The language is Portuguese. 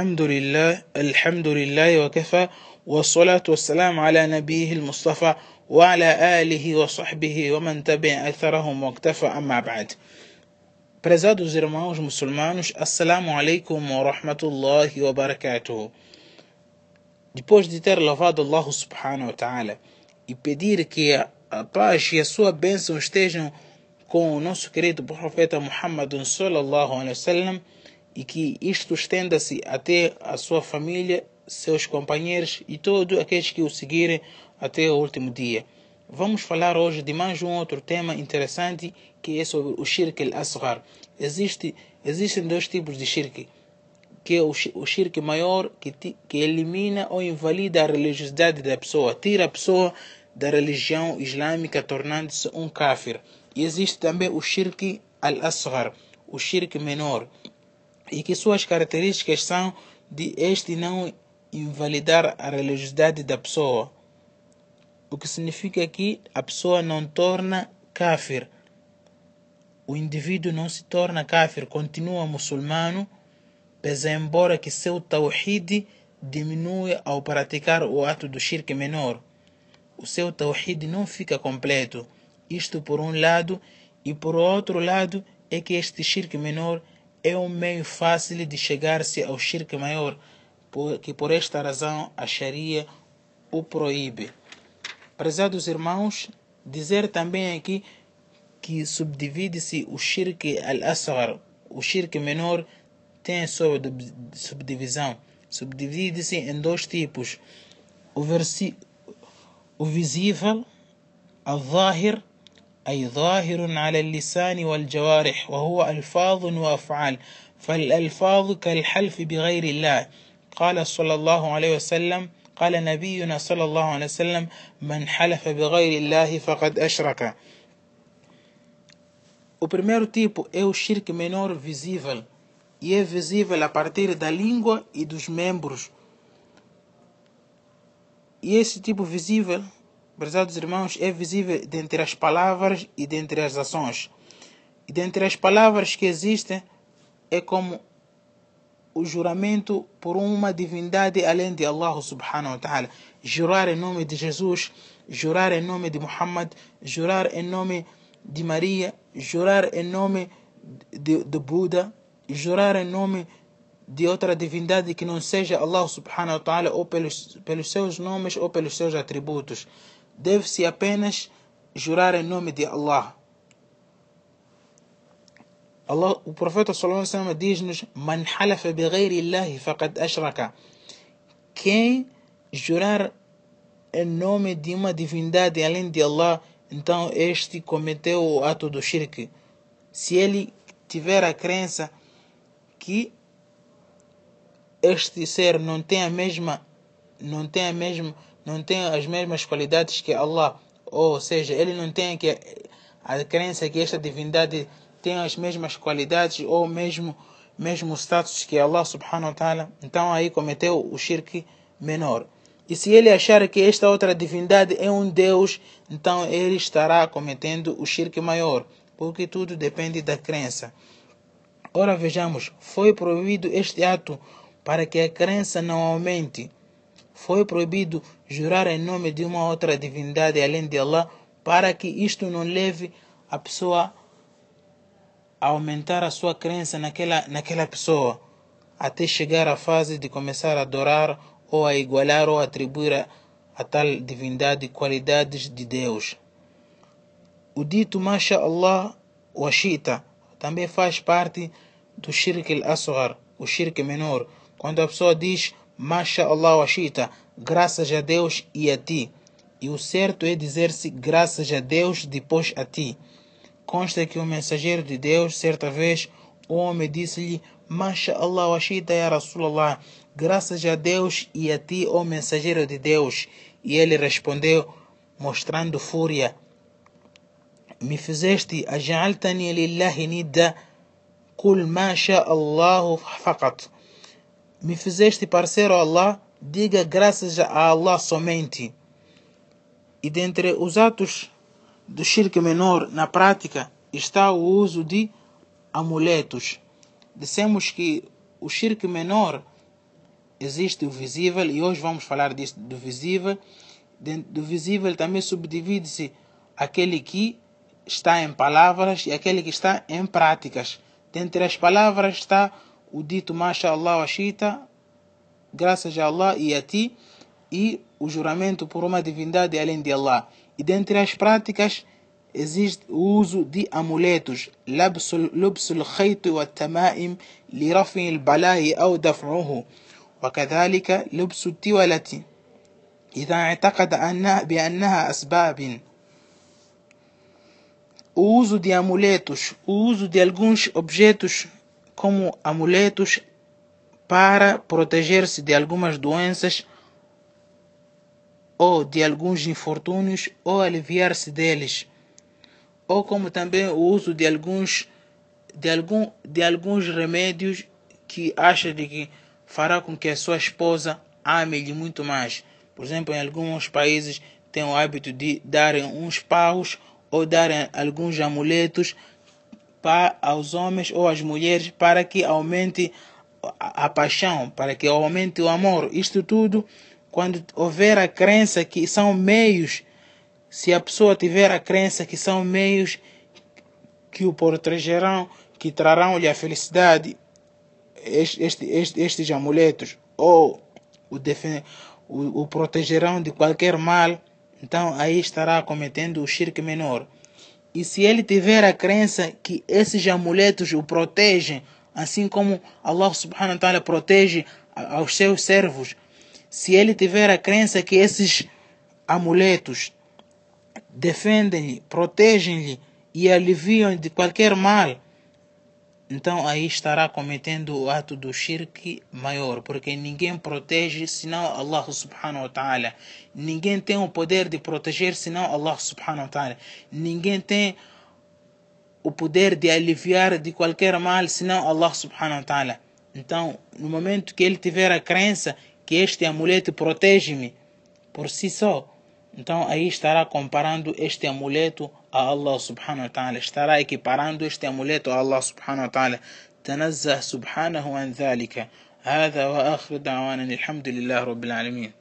الحمد لله الحمد لله وكفى والصلاة والسلام على نبيه المصطفى وعلى آله وصحبه ومن تبع أثرهم واكتفى أما بعد Prezados irmãos muçulmanos, Assalamu alaikum wa rahmatullahi wa barakatuh. Depois de ter louvado Allah subhanahu wa ta'ala e pedir que a paz e a sua bênção estejam com o nosso querido profeta Muhammad sallallahu alaihi wasallam e que isto estenda-se até a sua família, seus companheiros e todos aqueles que o seguirem até o último dia. Vamos falar hoje de mais um outro tema interessante que é sobre o shirk al-asghar. Existe, existem dois tipos de shirk, que é o, shirk maior que, que elimina ou invalida a religiosidade da pessoa, tira a pessoa da religião islâmica tornando-se um kafir. E existe também o shirk al-asghar, o shirk menor, e que suas características são de este não invalidar a religiosidade da pessoa o que significa que a pessoa não torna kafir. O indivíduo não se torna kafir, continua muçulmano, pese embora que seu tawhid diminui ao praticar o ato do shirk menor. O seu tawhid não fica completo. Isto por um lado, e por outro lado é que este shirk menor é um meio fácil de chegar-se ao shirk maior, que por esta razão a Sharia o proíbe. Prezados irmãos, dizer também aqui que subdivide-se o shirk al-asghar, o shirk menor tem sua subdivisão. Subdivide-se em dois tipos: o, versi, o visível, al-zahir, أي ظاهر على اللسان والجوارح وهو ألفاظ وأفعال. فالألفاظ كالحلف بغير الله. قال صلى الله عليه وسلم قال نبينا صلى الله عليه وسلم من حلف بغير الله فقد أشرك. O primeiro tipo é o shirk menor visível. E é visível a partir da língua e dos membros. E esse tipo visível, prezados irmãos, é visível dentre as palavras e dentre as ações. E dentre as palavras que existem é como o juramento por uma divindade além de Allah subhanahu wa ta'ala. Jurar em nome de Jesus, jurar em nome de Muhammad, jurar em nome de Maria, jurar em nome de, de Buda, jurar em nome de outra divindade que não seja Allah subhanahu wa ta'ala ou pelos, pelos seus nomes ou pelos seus atributos. Deve-se apenas jurar em nome de Allah. Allah, o profeta diz-nos: "Man halafa bighayri faqad ashraka". Quem jurar em nome de uma divindade além de Allah, então este cometeu o ato do shirk. Se ele tiver a crença que este ser não tem a mesma não tem a mesma não tem as mesmas qualidades que Allah, ou seja, ele não tem que a crença que esta divindade tem as mesmas qualidades ou mesmo mesmo status que Allah subhanahu wa ta'ala, então aí cometeu o shirk menor. E se ele achar que esta outra divindade é um Deus, então ele estará cometendo o shirk maior, porque tudo depende da crença. Ora vejamos, foi proibido este ato para que a crença não aumente. Foi proibido jurar em nome de uma outra divindade além de Allah, para que isto não leve a pessoa a aumentar a sua crença naquela, naquela pessoa, até chegar à fase de começar a adorar ou a igualar ou atribuir a, a tal divindade qualidades de Deus. O dito Masha Allah wa Shita também faz parte do Shirk al-Asghar, o Shirk menor, quando a pessoa diz Masha Allah wa Shita, graças a Deus e a ti. E o certo é dizer-se graças a Deus depois a ti. Consta que o mensageiro de Deus, certa vez, o homem disse-lhe: Masha Allah wa Shita ya Rasulallah, graças a Deus e a ti, ó mensageiro de Deus. E ele respondeu, mostrando fúria: Me fizeste aj'altani lillahi nidda, kul ma sha Allah faqat. Me fizeste parceiro a Allah, diga graças a Allah somente. E dentre os atos do shirk menor na prática está o uso de amuletos. Dissemos que o shirk menor existe o visível e hoje vamos falar disso, do visível. Do visível também subdivide-se aquele que está em palavras e aquele que está em práticas. Dentre as palavras está dito Mashallah Ashita, graças a Allah e a ti, e o juramento por uma divindade além de Allah. E dentre as práticas existe o uso de amuletos لبس لبس الخيط والتمائم لرفع البلاء أو دفعه وكذلك لبس التولة إذا اعتقد أنها بأنها أسباب o uso de amuletos, o uso de alguns objetos como amuletos para proteger-se de algumas doenças ou de alguns infortúnios ou aliviar-se deles ou como também o uso de alguns de, algum, de alguns remédios que acha de que fará com que a sua esposa ame-lhe muito mais. Por exemplo, em alguns países tem o hábito de darem uns paus ou darem alguns amuletos para aos homens ou às mulheres para que aumente a, a paixão, para que aumente o amor. Isto tudo quando houver a crença que são meios se a pessoa tiver a crença que são meios que o protegerão, que trarão-lhe a felicidade, este, este, estes amuletos, ou o, o, o protegerão de qualquer mal, então aí estará cometendo o shirk menor. E se ele tiver a crença que esses amuletos o protegem, assim como Allah subhanahu wa ta'ala protege aos seus servos, se ele tiver a crença que esses amuletos defendem-lhe, protegem-lhe e aliviam de qualquer mal, então aí estará cometendo o ato do shirk maior, porque ninguém protege senão Allah subhanahu wa ta'ala. Ninguém tem o poder de proteger senão Allah subhanahu wa ta'ala. Ninguém tem o poder de aliviar de qualquer mal senão Allah subhanahu wa ta'ala. Então, no momento que ele tiver a crença que este amuleto protege-me por si só, então aí estará comparando este amuleto a Allah subhanahu wa ta'ala. Estará equiparando este amuleto a Allah subhanahu wa ta'ala. تنزه سبحانه عن ذلك هذا وآخر دعوانا الحمد لله رب العالمين